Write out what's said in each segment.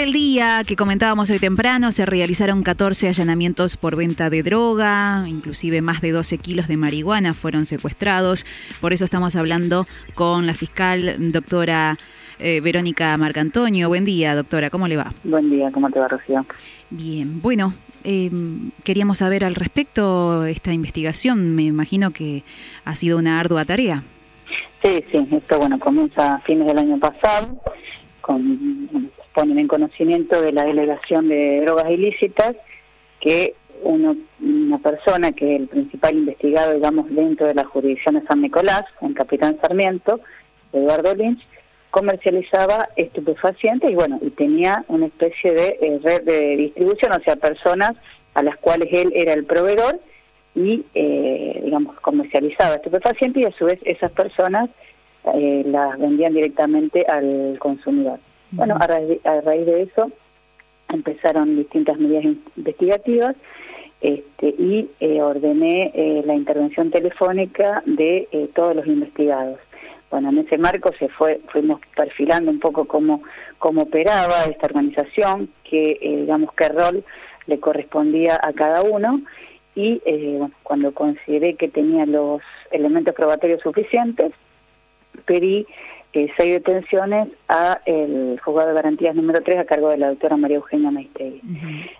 del día que comentábamos hoy temprano, se realizaron 14 allanamientos por venta de droga, inclusive más de 12 kilos de marihuana fueron secuestrados. Por eso estamos hablando con la fiscal doctora eh, Verónica Marcantonio. Buen día, doctora, ¿cómo le va? Buen día, ¿cómo te va, Rocío? Bien, bueno, em, queríamos saber al respecto esta investigación. Me imagino que ha sido una ardua tarea. Sí, sí, esto bueno, comienza a fines del año pasado, con ponen en conocimiento de la delegación de drogas ilícitas que uno, una persona que es el principal investigado, digamos, dentro de la jurisdicción de San Nicolás, en Capitán Sarmiento, Eduardo Lynch, comercializaba estupefacientes y bueno, y tenía una especie de eh, red de distribución, o sea, personas a las cuales él era el proveedor y, eh, digamos, comercializaba estupefacientes y a su vez esas personas eh, las vendían directamente al consumidor. Bueno, a raíz, de, eso empezaron distintas medidas investigativas este, y eh, ordené eh, la intervención telefónica de eh, todos los investigados. Bueno, en ese marco se fue, fuimos perfilando un poco cómo, cómo operaba esta organización, qué, digamos, qué rol le correspondía a cada uno y bueno, cuando consideré que tenía los elementos probatorios suficientes, pedí seis detenciones a el juzgado de garantías número 3 a cargo de la doctora María Eugenia Maistegui.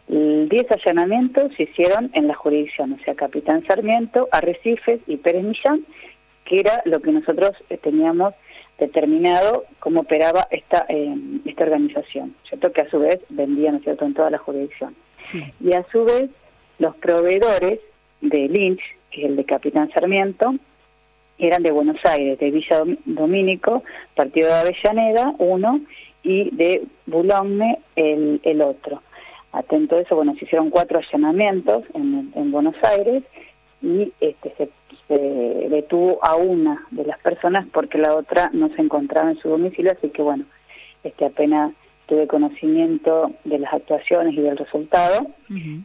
Diez allanamientos se hicieron en la jurisdicción, o sea, Capitán Sarmiento, Arrecifes y Pérez Millán, que era lo que nosotros eh, teníamos determinado cómo operaba esta eh, esta organización, ¿cierto? Que a su vez vendía, ¿no es cierto?, en toda la jurisdicción. Y a su vez, los proveedores de Lynch, que es el de Capitán Sarmiento, eran de Buenos Aires, de Villa Domínico, partido de Avellaneda, uno, y de Boulogne, el, el otro. Atento a eso, bueno, se hicieron cuatro allanamientos en, en Buenos Aires y este, se, detuvo a una de las personas porque la otra no se encontraba en su domicilio, así que bueno, este apenas tuve conocimiento de las actuaciones y del resultado,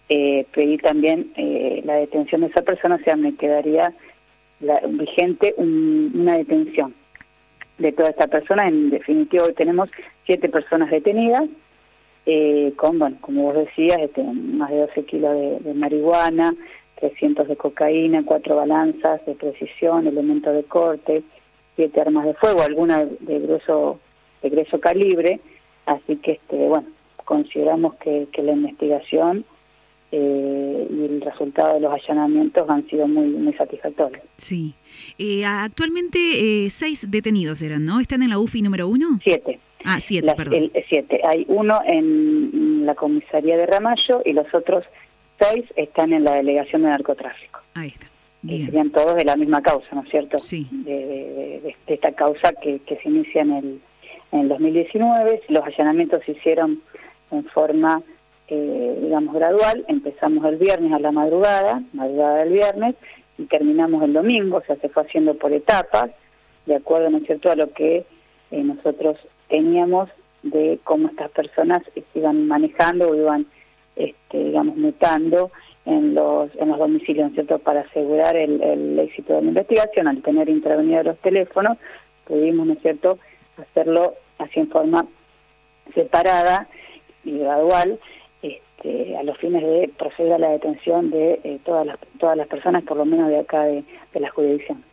eh, pedí también eh, la detención de esa persona, o sea, me quedaría la, vigente una detención de toda esta persona. En definitiva, hoy tenemos siete personas detenidas, eh, con, bueno, como vos decías, este, más de 12 kilos de, marihuana, 300 de cocaína, cuatro balanzas de precisión, elementos de corte, siete armas de fuego, algunas de grueso, de grueso calibre. Así que, este, bueno, consideramos que, que la investigación eh, y el resultado de los allanamientos han sido muy, muy satisfactorios. Sí. Eh, actualmente eh, seis detenidos eran, ¿no? ¿Están en la UFI número uno? Siete. Ah, siete, perdón. siete. Hay uno en la comisaría de Ramallo y los otros seis están en la delegación de narcotráfico. Ahí está. Bien. serían todos de la misma causa, ¿no es cierto? Sí. De, esta causa que, que se inicia en el, en el 2019. Los allanamientos se hicieron en forma eh, digamos, gradual. Empezamos el viernes a la madrugada, madrugada del viernes, y terminamos el domingo, o sea, se fue haciendo por etapas, de acuerdo, ¿no es cierto?, a lo que eh, nosotros teníamos de cómo estas personas se iban manejando o iban, este, digamos, mutando en los, en los domicilios, ¿no es cierto?, para asegurar el, el éxito de la investigación, al tener intervenidos los teléfonos, pudimos, ¿no es cierto?, hacerlo así en forma separada y gradual, este, a los fines de proceder a la detención de eh, todas las todas las personas, por lo menos de acá de, la jurisdicción.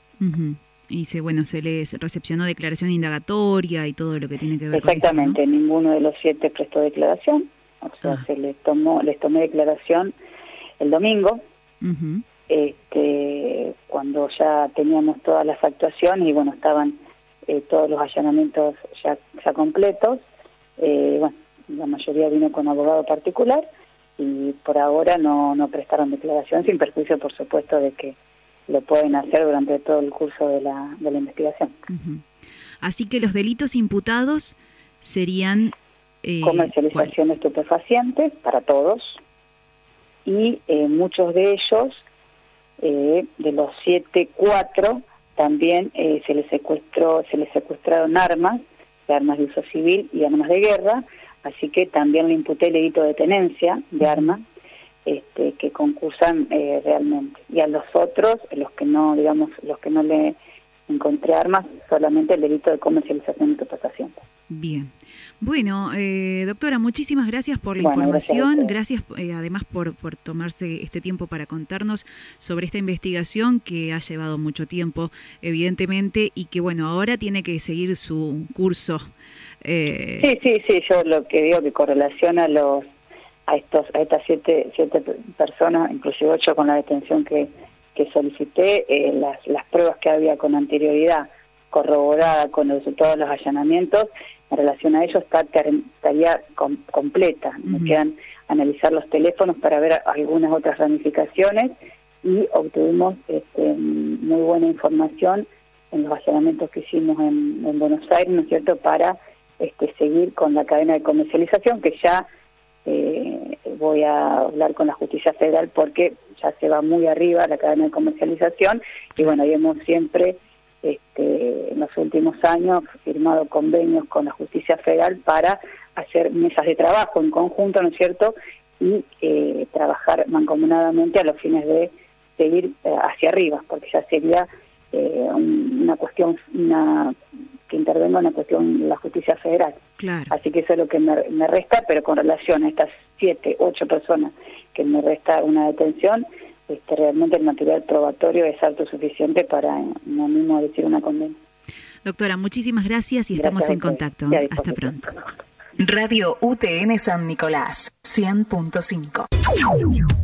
Y se, bueno, se les recepcionó declaración indagatoria y todo lo que tiene que ver Exactamente, con eso, ninguno de los siete prestó declaración, o sea, ah. se les tomó les tomé declaración el domingo, este, cuando ya teníamos todas las actuaciones y bueno, estaban eh, todos los allanamientos ya, ya completos, eh, bueno, la mayoría vino con abogado particular y por ahora no, no prestaron declaración, sin perjuicio, por supuesto, de que lo pueden hacer durante todo el curso de la, de la investigación. Así que los delitos imputados serían... Eh, Comercialización de estupefacientes para todos y eh, muchos de ellos, eh, de los siete, cuatro, también eh, se les secuestró, se les secuestraron armas, armas de uso civil y armas de guerra, así que también le imputé el delito de tenencia de armas este, que concursan eh, realmente. Y a los otros, los que no, digamos, los que no le encontré armas, solamente el delito de comercialización de estupefacientes. Bien. Bueno, eh, doctora, muchísimas gracias por la información. Gracias, eh, además por, por tomarse este tiempo para contarnos sobre esta investigación que ha llevado mucho tiempo, evidentemente, y que, bueno, ahora tiene que seguir su curso. Eh... Sí, sí, sí. Yo lo que digo que correlaciona los a estos a estas siete, siete personas, inclusive ocho con la detención que, que solicité, eh, las, las pruebas que había con anterioridad corroborada con los resultados de los allanamientos, en relación a ello está, estaría completa. Me quedan analizar los teléfonos para ver algunas otras ramificaciones y obtuvimos este, muy buena información en los allanamientos que hicimos en, Buenos Aires, ¿no es cierto?, para este, seguir con la cadena de comercialización, que ya eh, voy a hablar con la justicia federal porque ya se va muy arriba la cadena de comercialización y bueno, y hemos siempre este, en los últimos años firmado convenios con la justicia federal para hacer mesas de trabajo en conjunto, ¿no es cierto? Y eh, trabajar mancomunadamente a los fines de seguir eh, hacia arriba, porque ya sería eh, una cuestión, una que intervenga una cuestión la justicia federal. Así que eso es lo que me, me resta, pero con relación a estas siete, ocho personas que me resta una detención, este, realmente el material probatorio es autosuficiente para no mismo decir una condena. Doctora, muchísimas gracias y estamos en contacto. Hasta pronto. Radio UTN San Nicolás, 100.5.